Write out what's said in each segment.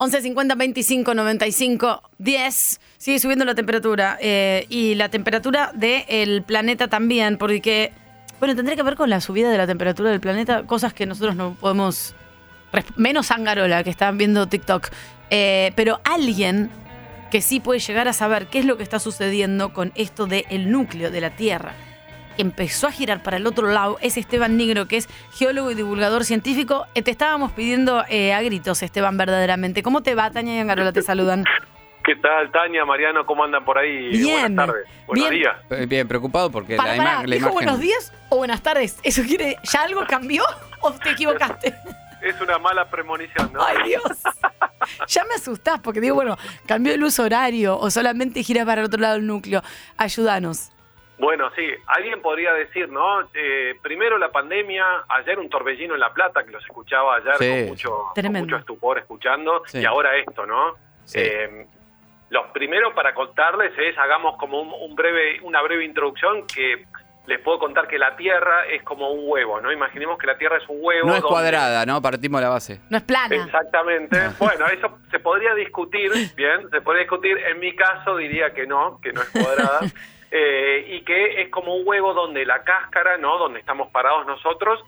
11 50 25 95 10. Sigue subiendo la temperatura. eh, y la temperatura del planeta también, porque, bueno, tendría que ver con la subida de la temperatura del planeta, cosas que nosotros no podemos. Menos Angarola, que están viendo TikTok. Eh, pero alguien que sí puede llegar a saber qué es lo que está sucediendo con esto del núcleo de la Tierra. Empezó a girar para el otro lado es Esteban Negro, que es geólogo y divulgador científico. Eh, te estábamos pidiendo eh, a gritos, Esteban, verdaderamente. ¿Cómo te va, Tania y Angarola? Te saludan. ¿Qué tal, Tania, Mariano? ¿Cómo andan por ahí? Bien. Buenas tardes. Buenos Bien. días. Bien, preocupado porque Para, la, para, ima- la ¿Dijo imagen. buenos días o buenas tardes? ¿Eso quiere. ¿Ya algo cambió o te equivocaste? Es una mala premonición, ¿no? Ay, Dios. Ya me asustás porque digo, bueno, cambió el uso horario o solamente gira para el otro lado del núcleo. Ayúdanos. Bueno, sí, alguien podría decir, ¿no? Eh, primero la pandemia, ayer un torbellino en La Plata, que los escuchaba ayer Sí. con, mucho, con mucho estupor escuchando, Sí. y ahora esto, ¿no? Sí. Eh, lo primero para contarles es, hagamos como un, un breve, una breve introducción que les puedo contar que la Tierra es como un huevo, ¿no? Imaginemos que la Tierra es un huevo. No es donde- cuadrada, ¿no? Partimos de la base. No es plana. Exactamente. Bueno, eso se podría discutir, bien, se podría discutir. En mi caso diría que no, que no es cuadrada. Eh, y que es como un huevo donde la cáscara, ¿no? Donde estamos parados nosotros.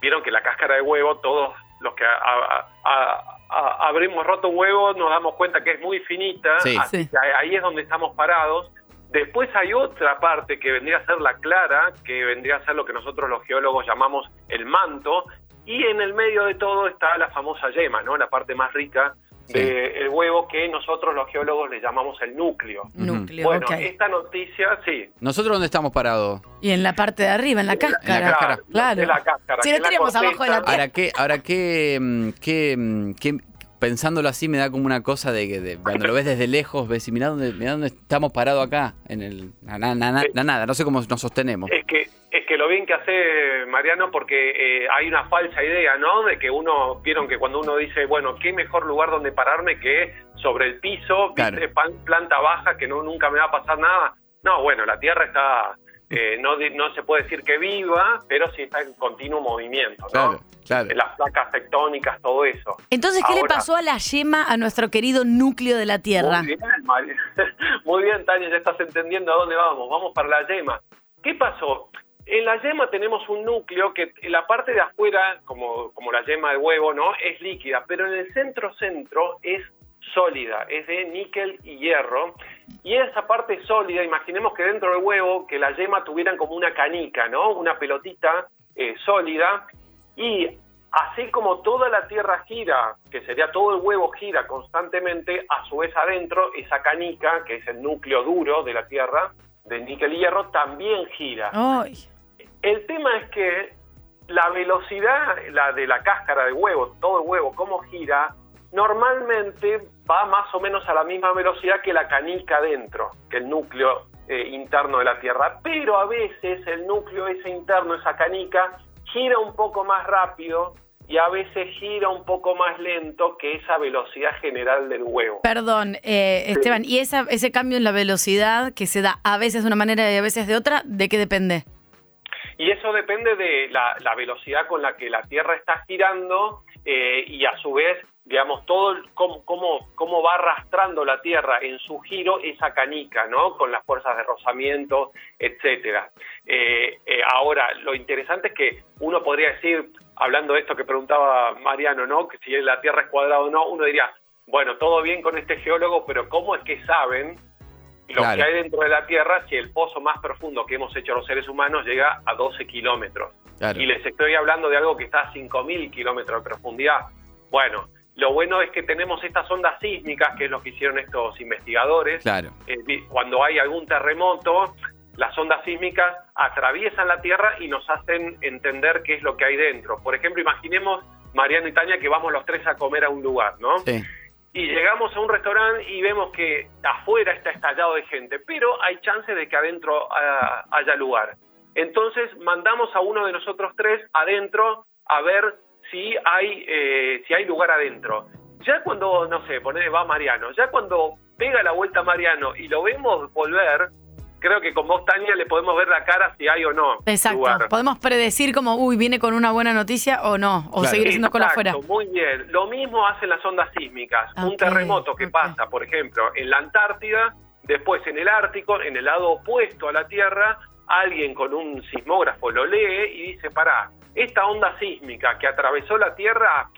Vieron que la cáscara de huevo, todos los que a- a- a- a- abrimos roto un huevo nos damos cuenta que es muy finita. Sí. así Sí. que ahí es donde estamos parados. Después hay otra parte que vendría a ser la clara, que vendría a ser lo que nosotros los geólogos llamamos el manto, y en el medio de todo está la famosa yema, ¿no? La parte más rica Sí. del huevo que nosotros los geólogos le llamamos el núcleo. Núcleo, Bueno, esta noticia, sí. ¿Nosotros dónde estamos parados? Y en la parte de arriba, en la cáscara. cáscara. Claro. de la cáscara, Si no la estaríamos abajo de la corteza- Ahora, ¿qué, ahora qué, mm, qué, mm, qué- pensándolo así me da como una cosa de que de- cuando lo ves desde lejos, ves y mirá dónde, mirá dónde estamos parados acá, en el na- na- na- na- nada, no sé cómo nos sostenemos. Es que, es que lo bien que hace Mariano, porque eh, hay una falsa idea, ¿no? De que uno, vieron que cuando uno dice, bueno, qué mejor lugar donde pararme que sobre el piso, Claro. ¿viste? Pan- planta baja, que no nunca me va a pasar nada. No, bueno, la Tierra está, eh, no, no se puede decir que viva, pero sí está en continuo movimiento, ¿no? Claro, claro. Las placas tectónicas, todo eso. Entonces, ¿qué le pasó a la yema, a nuestro querido núcleo de la Tierra? Muy bien, Muy bien, Tania, ya estás entendiendo a dónde vamos. Vamos para la yema. ¿Qué pasó? En la yema tenemos un núcleo que en la parte de afuera, como, como la yema de huevo, ¿no? Es líquida, pero en el centro-centro es sólida, es de níquel y hierro. Y esa parte sólida, imaginemos que dentro del huevo, que la yema tuvieran como una canica, ¿no? Una pelotita eh, sólida. Y así como toda la Tierra gira, que sería todo el huevo gira constantemente, a su vez adentro, esa canica, que es el núcleo duro de la Tierra, de níquel y hierro, también gira. Ay, El tema es que la velocidad, la de la cáscara de huevo, todo el huevo, cómo gira, normalmente va más o menos a la misma velocidad que la canica dentro, que el núcleo eh, interno de la Tierra. Pero a veces el núcleo ese interno, esa canica, gira un poco más rápido y a veces gira un poco más lento que esa velocidad general del huevo. perdón, eh, Esteban, ¿y esa, ese cambio en la velocidad que se da a veces de una manera y a veces de otra, de qué depende? Y eso depende de la, la velocidad con la que la Tierra está girando eh, y a su vez, digamos, todo el- cómo, cómo, cómo va arrastrando la Tierra en su giro esa canica, ¿no? Con las fuerzas de rozamiento, etcétera. Eh, eh, ahora, lo interesante es que uno podría decir, hablando de esto que preguntaba Mariano, ¿no? Que si la Tierra es cuadrada o no, uno diría, bueno, todo bien con este geólogo, pero ¿cómo es que saben lo Claro. que hay dentro de la Tierra si el pozo más profundo que hemos hecho los seres humanos llega a 12 kilómetros. Claro. Y les estoy hablando de algo que está a 5.000 kilómetros de profundidad. Bueno, lo bueno es que tenemos estas ondas sísmicas, que es lo que hicieron estos investigadores. Claro. Eh, cuando hay algún terremoto, las ondas sísmicas atraviesan la Tierra y nos hacen entender qué es lo que hay dentro. Por ejemplo, imaginemos, Mariano y Tania, que vamos los tres a comer a un lugar, ¿no? Sí. y llegamos a un restaurante y vemos que afuera está estallado de gente, pero hay chances de que adentro ah, haya lugar. Entonces mandamos a uno de nosotros tres adentro a ver si hay, eh, si hay lugar adentro. Ya cuando, no sé, poné, va Mariano, ya cuando pega la vuelta Mariano y lo vemos volver, creo que con vos, Tania, le podemos ver la cara si hay o no. Exacto. lugar. Podemos predecir como, uy, viene con una buena noticia o no, o Claro. seguir siendo cola Exacto, afuera. Muy bien. Lo mismo hacen las ondas sísmicas. Un terremoto que pasa, por ejemplo, en la Antártida, después en el Ártico, en el lado opuesto a la Tierra, alguien con un sismógrafo lo lee y dice, pará, esta onda sísmica que atravesó la Tierra,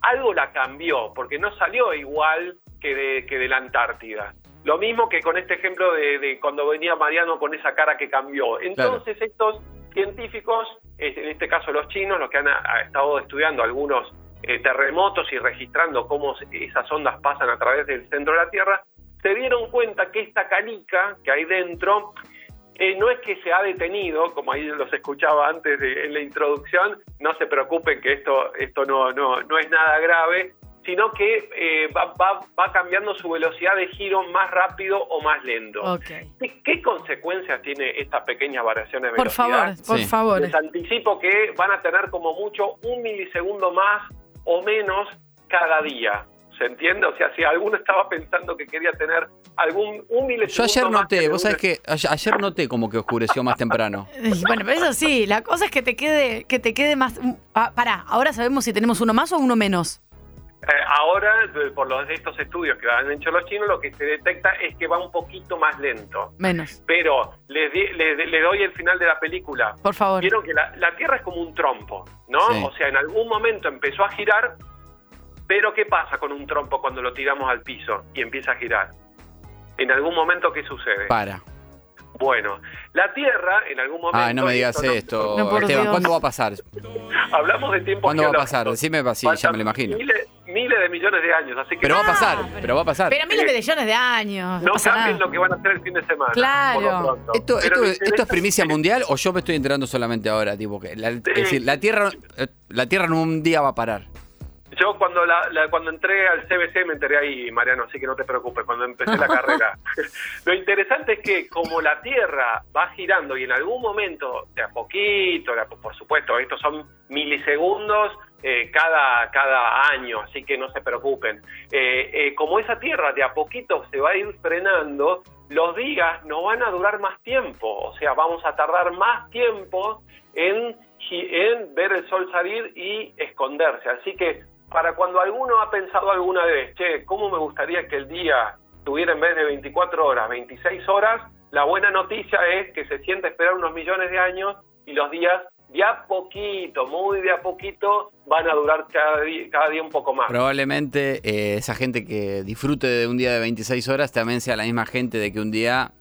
algo la cambió, porque no salió igual que de, que de la Antártida. Lo mismo que con este ejemplo de, de cuando venía Mariano con esa cara que cambió. Entonces estos científicos, en este caso los chinos, los que han ah, estado estudiando algunos eh, terremotos y registrando cómo esas ondas pasan a través del centro de la Tierra, se dieron cuenta que esta canica que hay dentro eh, no es que se ha detenido, como ahí los escuchaba antes de- en la introducción, no se preocupen que esto, esto no, no, no es nada grave, sino que eh, va, va- va cambiando su velocidad de giro más rápido o más lento. ¿Qué, qué consecuencias tiene esta pequeña variación de Por velocidad? favor, por Sí. favor. Les anticipo que van a tener como mucho un milisegundo más o menos cada día. ¿Se entiende? O sea, si alguno estaba pensando que quería tener algún un Yo ayer noté, vos sabés que ayer, ayer noté como que oscureció más temprano. Bueno, pero eso sí, la cosa es que te quede, que te quede más. Ah, pará, ahora sabemos si tenemos uno más o uno menos. Eh, ahora, por los, estos estudios que han hecho los chinos, lo que se detecta es que va un poquito más lento. Menos. Pero les, di- les- les doy el final de la película. Por favor. Vieron que la, la Tierra es como un trompo, ¿no? Sí. O sea, en algún momento empezó a girar, pero ¿qué pasa con un trompo cuando lo tiramos al piso y empieza a girar? En algún momento, ¿qué sucede? Para. Bueno, la Tierra, en algún momento... Ay, no me digas no- esto, No, Esteban. Dios. ¿Cuándo va a pasar? Hablamos de tiempo ¿Cuándo va a pasar? Decime así, ya me lo imagino. Miles, miles de millones de años, así que Pero va a no, pasar, Ah, pero- pero va a pasar. Pero miles de millones de años. No, no cambien nada. lo que van a hacer el fin de semana. Claro. por lo pronto. ¿Esto, esto, esto es primicia mundial o yo me estoy enterando solamente ahora? Tipo que la- es decir, la Tierra, eh, la Tierra en un día va a parar. Yo cuando la, la- cuando entré al CBC me enteré ahí, Mariano, así que no te preocupes, cuando empecé la carrera. Lo interesante es que como la Tierra va girando y en algún momento, de a poquito, de a po- por supuesto, estos son milisegundos eh, cada, cada año, así que no se preocupen. Eh, eh, como esa Tierra de a poquito se va a ir frenando, los días no van a durar más tiempo, o sea, vamos a tardar más tiempo en, en ver el sol salir y esconderse. Así que para cuando alguno ha pensado alguna vez, che, ¿cómo me gustaría que el día tuviera en vez de 24 horas, 26 horas? La buena noticia es que se siente esperar unos millones de años y los días de a poquito, muy de a poquito, van a durar cada día, un poco más. Probablemente eh, esa gente que disfrute de un día de 26 horas también sea la misma gente de que un día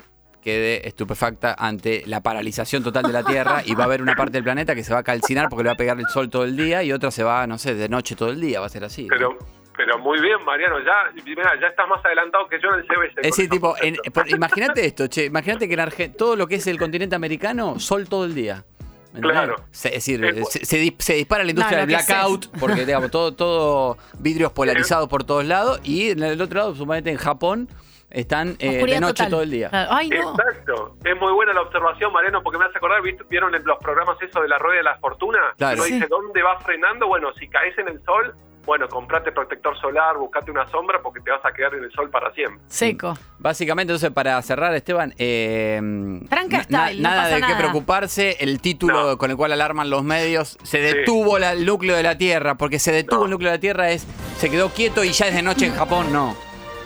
quede estupefacta ante la paralización total de la Tierra y va a haber una parte del planeta que se va a calcinar porque le va a pegar el sol todo el día y otra se va, no sé, de noche todo el día, va a ser así. ¿no? Pero, pero muy bien, Mariano, ya, mirá, ya estás más adelantado que yo en el CBC. Es decir, tipo, imagínate esto, che, imagínate que en Argentina, todo lo que es el continente americano, sol todo el día. Claro. Se- es decir, se, se dis- se dispara la industria No, del blackout, porque digamos, todo, todo vidrios polarizados por todos lados, y en el otro lado, suponete en Japón, están eh, de noche total. todo el día. Ay, no. Exacto, es muy buena la observación, Mariano, porque me hace acordar, ¿viste? ¿vieron en los programas eso de la rueda de la fortuna? Claro. Uno Sí. dice, ¿dónde va frenando? Bueno, si caes en el sol, bueno, comprate protector solar, buscate una sombra porque te vas a quedar en el sol para siempre. Seco. Básicamente, entonces, para cerrar, Esteban, eh, na- style, no nada de qué nada. preocuparse. El título No. con el cual alarman los medios, se detuvo la- el núcleo de la Tierra, porque se detuvo No. el núcleo de la Tierra es, se quedó quieto y ya es de noche en Japón, no.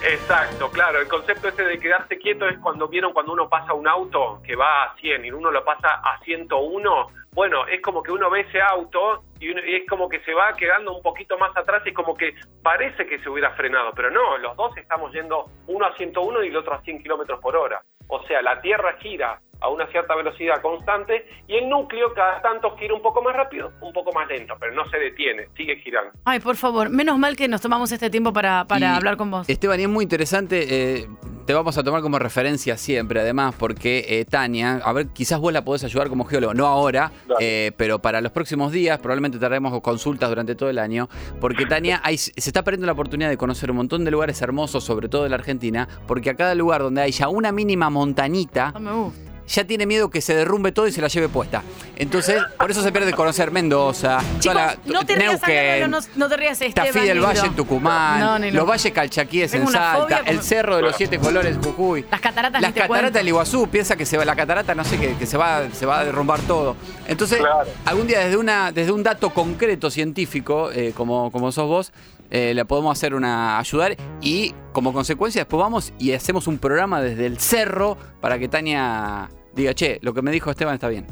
Exacto, claro. El concepto ese de quedarse quieto es cuando vieron cuando uno pasa un auto que va a 100 y uno lo pasa a 101. Bueno, es como que uno ve ese auto y, uno- y es como que se va quedando un poquito más atrás y como que parece que se hubiera frenado, pero no, los dos estamos yendo uno a 101 y el otro a 100 kilómetros por hora. O sea, la Tierra gira a una cierta velocidad constante y el núcleo cada tanto gira un poco más rápido, un poco más lento, pero no se detiene, sigue girando. Ay, por favor, menos mal que nos tomamos este tiempo para, para hablar con vos. Esteban, y es muy interesante, eh, te vamos a tomar como referencia siempre, además, porque eh, Tania, a ver, quizás vos la podés ayudar como geólogo, no ahora, eh, pero para los próximos días, probablemente tendremos consultas durante todo el año, porque Tania hay- se está perdiendo la oportunidad de conocer un montón de lugares hermosos, sobre todo de la Argentina, porque a cada lugar donde haya una mínima montañita, No me gusta. Ya tiene miedo que se derrumbe todo y se la lleve puesta. Entonces, por eso se pierde conocer Mendoza, Chicos, toda la- no te rías, Neuquén, no, no te rías, Esteban. Tafí del. Valle en Tucumán, No, los no. valles calchaquíes en Salta, el cerro de los siete colores en Jujuy. Las cataratas Las cataratas del Iguazú, piensa que se va, la catarata, no sé, que, que se, va, se va a derrumbar todo. Entonces, Claro. algún día desde, una, desde un dato concreto científico, eh, como, como sos vos, eh, le podemos hacer una ayudar y como consecuencia después vamos y hacemos un programa desde el cerro para que Tania diga, che, lo que me dijo Esteban está bien.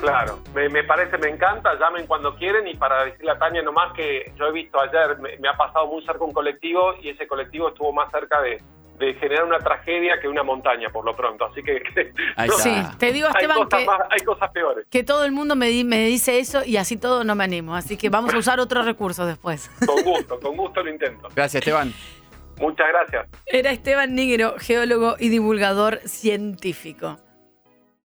Claro, me, me parece, me encanta, llamen cuando quieren y para decirle a Tania nomás que yo he visto ayer, me, me ha pasado muy cerca un colectivo y ese colectivo estuvo más cerca de, de generar una tragedia que una montaña por lo pronto, así que Ahí no. Sí, te digo, hay, Esteban, cosas que, más- hay cosas peores. que todo el mundo me, di- me dice eso y así todo no me animo. Así que vamos a usar otros recursos después. Con gusto, con gusto lo intento. Gracias, Esteban. Muchas gracias. Era Esteban Negro, geólogo y divulgador científico.